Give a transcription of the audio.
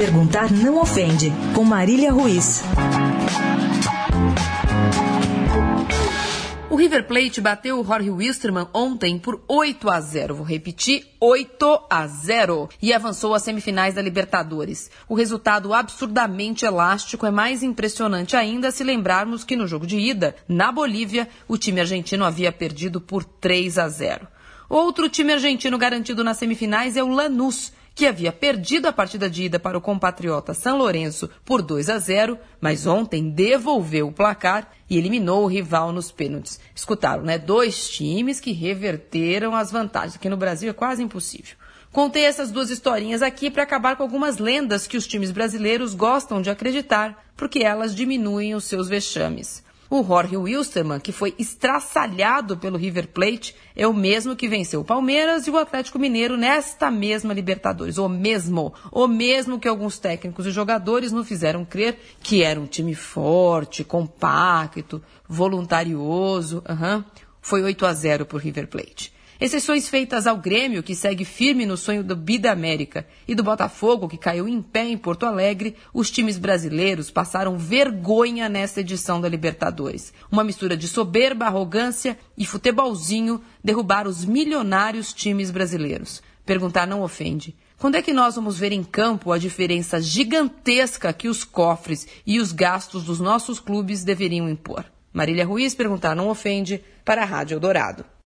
Perguntar não ofende, com Marília Ruiz. O River Plate bateu o Jorge Wilstermann ontem por 8 a 0. Vou repetir, 8 a 0 e avançou às semifinais da Libertadores. O resultado absurdamente elástico é mais impressionante ainda se lembrarmos que no jogo de ida, na Bolívia, o time argentino havia perdido por 3 a 0. Outro time argentino garantido nas semifinais é o Lanús, que havia perdido a partida de ida para o compatriota São Lourenço por 2 a 0, mas ontem devolveu o placar e eliminou o rival nos pênaltis. Escutaram, né? Dois times que reverteram as vantagens. Aqui no Brasil é quase impossível. Contei essas duas historinhas aqui para acabar com algumas lendas que os times brasileiros gostam de acreditar, porque elas diminuem os seus vexames. O Jorge Wilstermann, que foi estraçalhado pelo River Plate, é o mesmo que venceu o Palmeiras e o Atlético Mineiro nesta mesma Libertadores. O mesmo, o mesmo que alguns técnicos e jogadores não fizeram crer que era um time forte, compacto, voluntarioso. Uhum. Foi 8 a 0 por River Plate. Exceções feitas ao Grêmio, que segue firme no sonho do Bida América, e do Botafogo, que caiu em pé em Porto Alegre, os times brasileiros passaram vergonha nesta edição da Libertadores. Uma mistura de soberba, arrogância e futebolzinho derrubaram os milionários times brasileiros. Perguntar não ofende. Quando é que nós vamos ver em campo a diferença gigantesca que os cofres e os gastos dos nossos clubes deveriam impor? Marília Ruiz perguntar não ofende para a Rádio Eldorado.